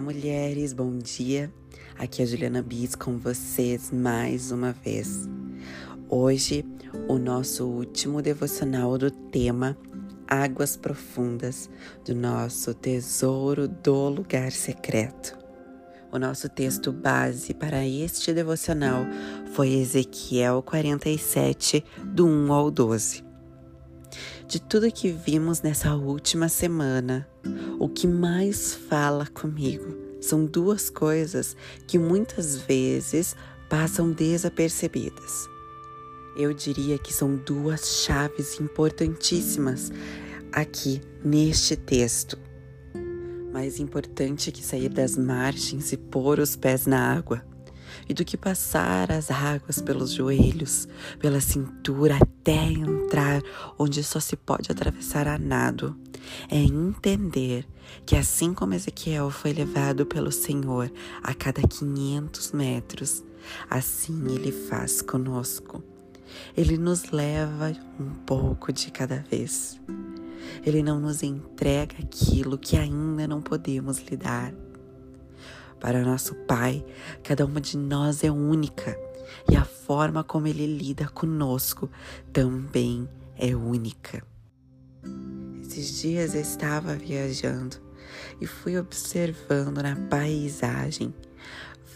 Olá, mulheres, bom dia. Aqui é a Juliana Bis com vocês mais uma vez. Hoje, o nosso último devocional do tema Águas Profundas do nosso Tesouro do Lugar Secreto. O nosso texto base para este devocional foi Ezequiel 47, do 1 ao 12. De tudo que vimos nessa última semana, o que mais fala comigo são duas coisas que muitas vezes passam desapercebidas. Eu diria que são duas chaves importantíssimas aqui neste texto. Mais importante que sair das margens e pôr os pés na água e do que passar as águas pelos joelhos, pela cintura até entrar onde só se pode atravessar a nado. É entender que assim como Ezequiel foi levado pelo Senhor a cada 500 metros, assim ele faz conosco. Ele nos leva um pouco de cada vez. Ele não nos entrega aquilo que ainda não podemos lidar. Para nosso Pai, cada uma de nós é única e a forma como Ele lida conosco também é única. Esses dias eu estava viajando e fui observando na paisagem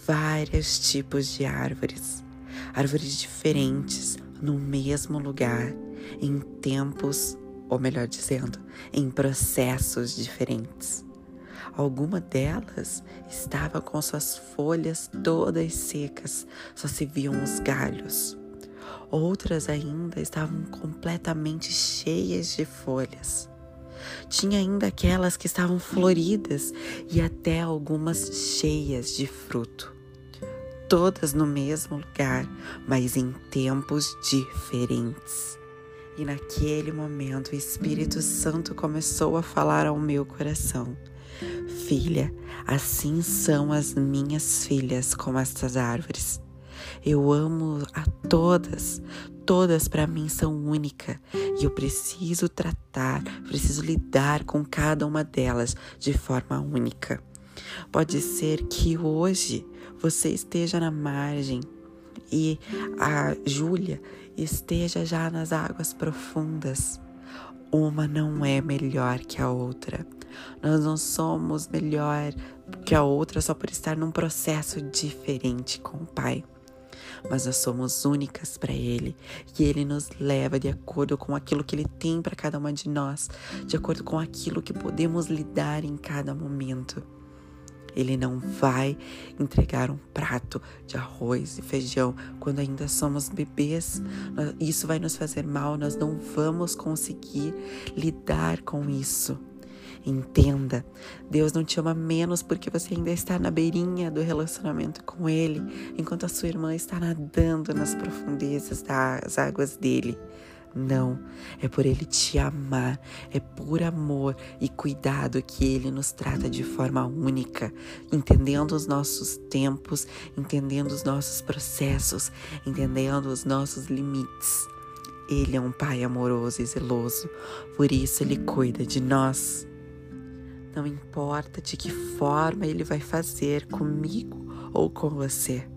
vários tipos de árvores, árvores diferentes no mesmo lugar, em tempos, ou melhor dizendo, em processos diferentes. Alguma delas estava com suas folhas todas secas, só se viam os galhos. Outras ainda estavam completamente cheias de folhas. Tinha ainda aquelas que estavam floridas e até algumas cheias de fruto. Todas no mesmo lugar, mas em tempos diferentes. E naquele momento o Espírito Santo começou a falar ao meu coração. Filha, assim são as minhas filhas como estas árvores. Eu amo a todas, todas para mim são únicas e eu preciso tratar, preciso lidar com cada uma delas de forma única. Pode ser que hoje você esteja na margem e a Júlia esteja já nas águas profundas. Uma não é melhor que a outra. Nós não somos melhor que a outra só por estar num processo diferente com o Pai. Mas nós somos únicas para Ele e Ele nos leva de acordo com aquilo que Ele tem para cada uma de nós, de acordo com aquilo que podemos lidar em cada momento. Ele não vai entregar um prato de arroz e feijão quando ainda somos bebês. Isso vai nos fazer mal, nós não vamos conseguir lidar com isso. Entenda, Deus não te ama menos porque você ainda está na beirinha do relacionamento com Ele, enquanto a sua irmã está nadando nas profundezas das águas dele. Não, é por Ele te amar, é por amor e cuidado que Ele nos trata de forma única, entendendo os nossos tempos, entendendo os nossos processos, entendendo os nossos limites. Ele é um Pai amoroso e zeloso, por isso Ele cuida de nós. Não importa de que forma Ele vai fazer comigo ou com você.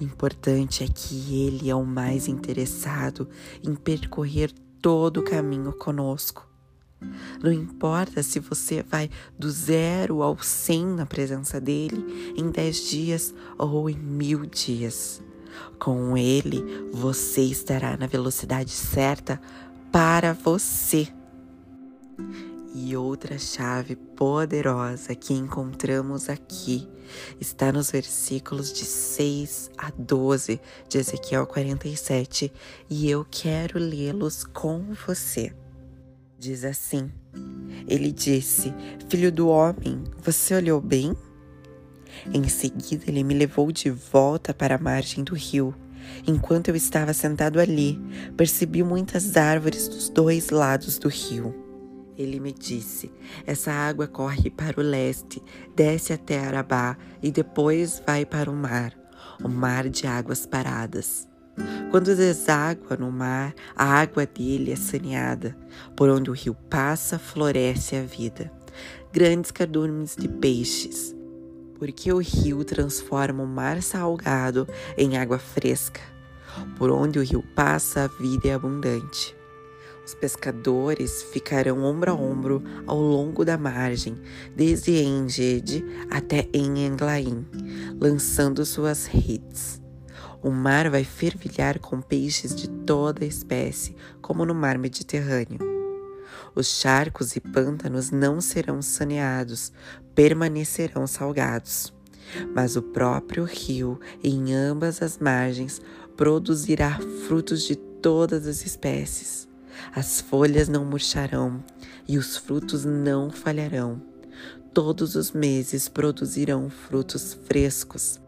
O importante é que Ele é o mais interessado em percorrer todo o caminho conosco. Não importa se você vai do zero ao cem na presença dele em dez dias ou em mil dias. Com ele, você estará na velocidade certa para você. E outra chave poderosa que encontramos aqui está nos versículos de 6 a 12 de Ezequiel 47 e eu quero lê-los com você. Diz assim: Ele disse: Filho do homem, você olhou bem? Em seguida, ele me levou de volta para a margem do rio. Enquanto eu estava sentado ali, percebi muitas árvores dos dois lados do rio. Ele me disse: Essa água corre para o leste, desce até Arabá e depois vai para o mar, o mar de águas paradas. Quando deságua no mar, a água dele é saneada. Por onde o rio passa, floresce a vida. Grandes cardumes de peixes. Porque o rio transforma o mar salgado em água fresca. Por onde o rio passa, a vida é abundante. Os pescadores ficarão ombro a ombro ao longo da margem, desde Engede até Englaim, lançando suas redes. O mar vai fervilhar com peixes de toda espécie, como no mar Mediterrâneo. Os charcos e pântanos não serão saneados, permanecerão salgados. Mas o próprio rio, em ambas as margens, produzirá frutos de todas as espécies. As folhas não murcharão e os frutos não falharão. Todos os meses produzirão frutos frescos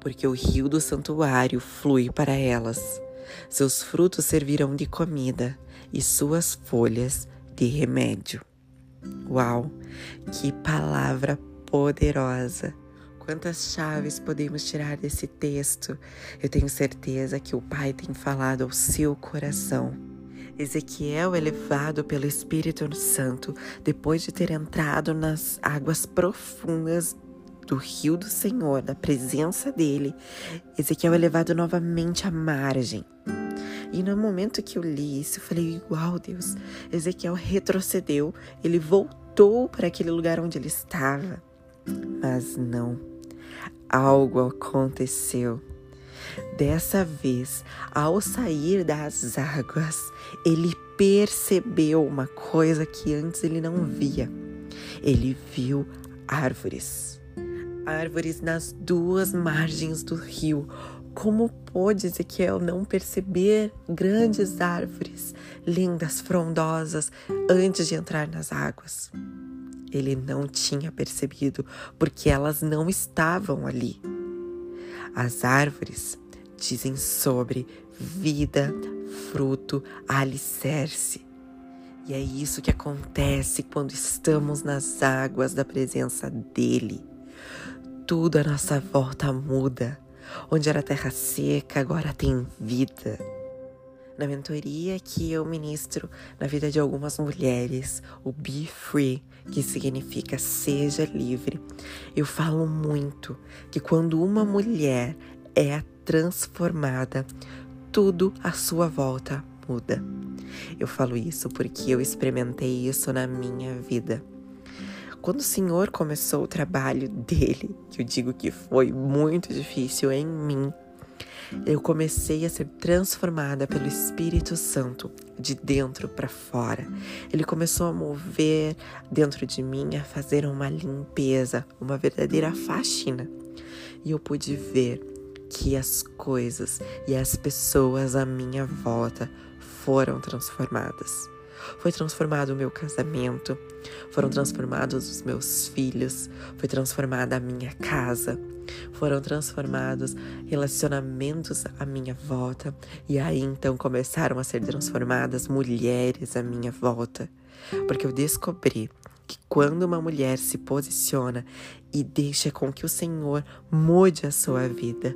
porque o rio do santuário flui para elas. Seus frutos servirão de comida e suas folhas de remédio. Uau, que palavra poderosa! Quantas chaves podemos tirar desse texto? Eu tenho certeza que o Pai tem falado ao seu coração. Ezequiel é levado pelo Espírito Santo depois de ter entrado nas águas profundas do rio do Senhor, da presença dele, Ezequiel é levado novamente à margem. E no momento que eu li isso, eu falei: Uau, Deus, Ezequiel retrocedeu, ele voltou para aquele lugar onde ele estava. Mas não, algo aconteceu. Dessa vez, ao sair das águas, ele percebeu uma coisa que antes ele não via. Ele viu árvores árvores nas duas margens do rio. Como pôde Ezequiel não perceber grandes árvores, lindas, frondosas, antes de entrar nas águas? Ele não tinha percebido porque elas não estavam ali. As árvores dizem sobre vida, fruto, alicerce. E é isso que acontece quando estamos nas águas da presença dele tudo à nossa volta muda. Onde era terra seca, agora tem vida. Na mentoria que eu ministro na vida de algumas mulheres, o Be Free, que significa seja livre, eu falo muito que quando uma mulher é transformada, tudo à sua volta muda. Eu falo isso porque eu experimentei isso na minha vida. Quando o Senhor começou o trabalho dele, que eu digo que foi muito difícil em mim, eu comecei a ser transformada pelo Espírito Santo de dentro para fora. Ele começou a mover dentro de mim, a fazer uma limpeza, uma verdadeira faxina. E eu pude ver que as coisas e as pessoas à minha volta foram transformadas. Foi transformado o meu casamento, foram transformados os meus filhos, foi transformada a minha casa, foram transformados relacionamentos à minha volta, e aí então começaram a ser transformadas mulheres à minha volta, porque eu descobri que quando uma mulher se posiciona e deixa com que o Senhor mude a sua vida,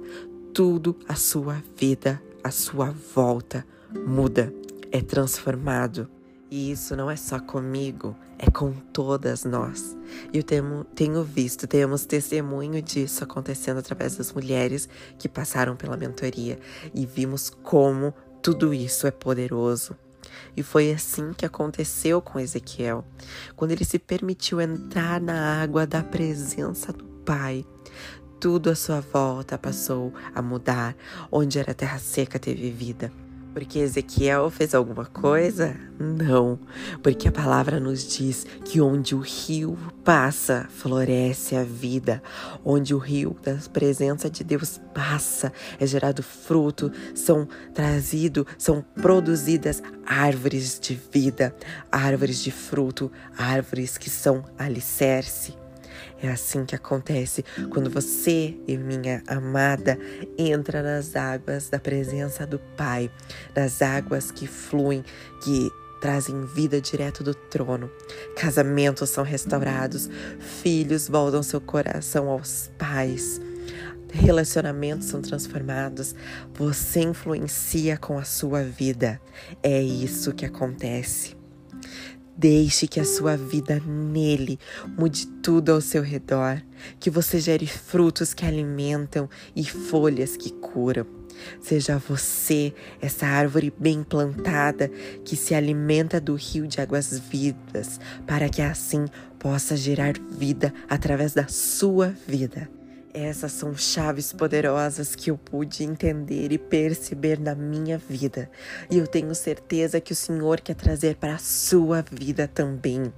tudo a sua vida, a sua volta muda, é transformado. E isso não é só comigo, é com todas nós. Eu tenho, tenho visto, temos testemunho disso acontecendo através das mulheres que passaram pela mentoria e vimos como tudo isso é poderoso. E foi assim que aconteceu com Ezequiel, quando ele se permitiu entrar na água da presença do Pai. Tudo à sua volta passou a mudar, onde era terra seca teve vida porque Ezequiel fez alguma coisa? Não, porque a palavra nos diz que onde o rio passa, floresce a vida. Onde o rio da presença de Deus passa, é gerado fruto, são trazidos, são produzidas árvores de vida, árvores de fruto, árvores que são alicerce. É assim que acontece quando você e minha amada entra nas águas da presença do Pai, nas águas que fluem, que trazem vida direto do trono. Casamentos são restaurados, filhos voltam seu coração aos pais. Relacionamentos são transformados, você influencia com a sua vida. É isso que acontece. Deixe que a sua vida nele mude tudo ao seu redor, que você gere frutos que alimentam e folhas que curam. Seja você essa árvore bem plantada que se alimenta do rio de águas vivas, para que assim possa gerar vida através da sua vida. Essas são chaves poderosas que eu pude entender e perceber na minha vida, e eu tenho certeza que o Senhor quer trazer para a sua vida também.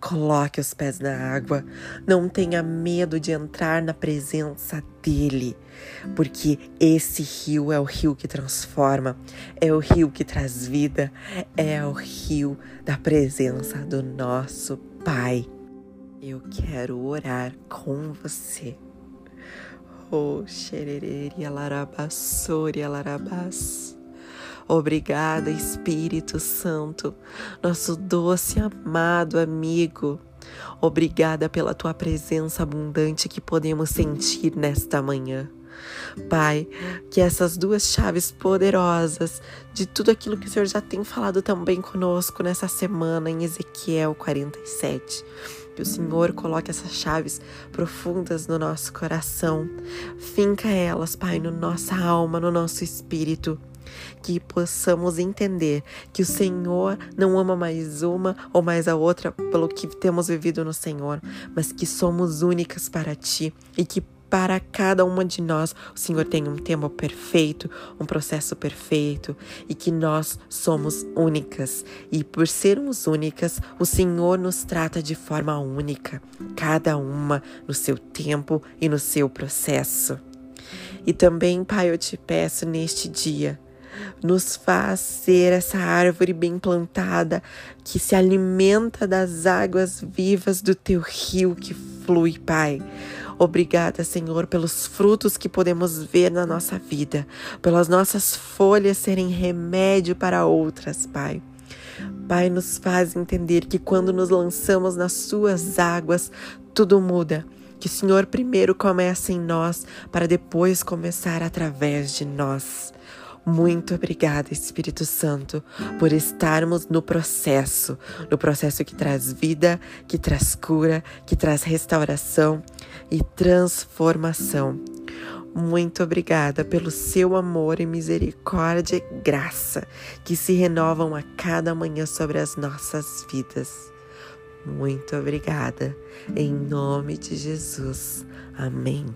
Coloque os pés na água, não tenha medo de entrar na presença dele, porque esse rio é o rio que transforma, é o rio que traz vida, é o rio da presença do nosso Pai. Eu quero orar com você. Oh, xerereri alarabassori alarabás. Obrigada, Espírito Santo, nosso doce amado amigo. Obrigada pela tua presença abundante que podemos sentir nesta manhã. Pai, que essas duas chaves poderosas de tudo aquilo que o Senhor já tem falado também conosco nessa semana em Ezequiel 47 que o Senhor coloque essas chaves profundas no nosso coração. Finca elas, Pai, no nossa alma, no nosso espírito que possamos entender que o Senhor não ama mais uma ou mais a outra pelo que temos vivido no Senhor, mas que somos únicas para Ti e que para cada uma de nós, o Senhor tem um tempo perfeito, um processo perfeito e que nós somos únicas. E por sermos únicas, o Senhor nos trata de forma única, cada uma no seu tempo e no seu processo. E também, Pai, eu te peço neste dia, nos faz ser essa árvore bem plantada que se alimenta das águas vivas do teu rio que flui, Pai. Obrigada, Senhor, pelos frutos que podemos ver na nossa vida, pelas nossas folhas serem remédio para outras, Pai. Pai, nos faz entender que quando nos lançamos nas Suas águas, tudo muda. Que o Senhor primeiro começa em nós, para depois começar através de nós. Muito obrigada, Espírito Santo, por estarmos no processo, no processo que traz vida, que traz cura, que traz restauração e transformação. Muito obrigada pelo seu amor e misericórdia e graça que se renovam a cada manhã sobre as nossas vidas. Muito obrigada. Em nome de Jesus. Amém.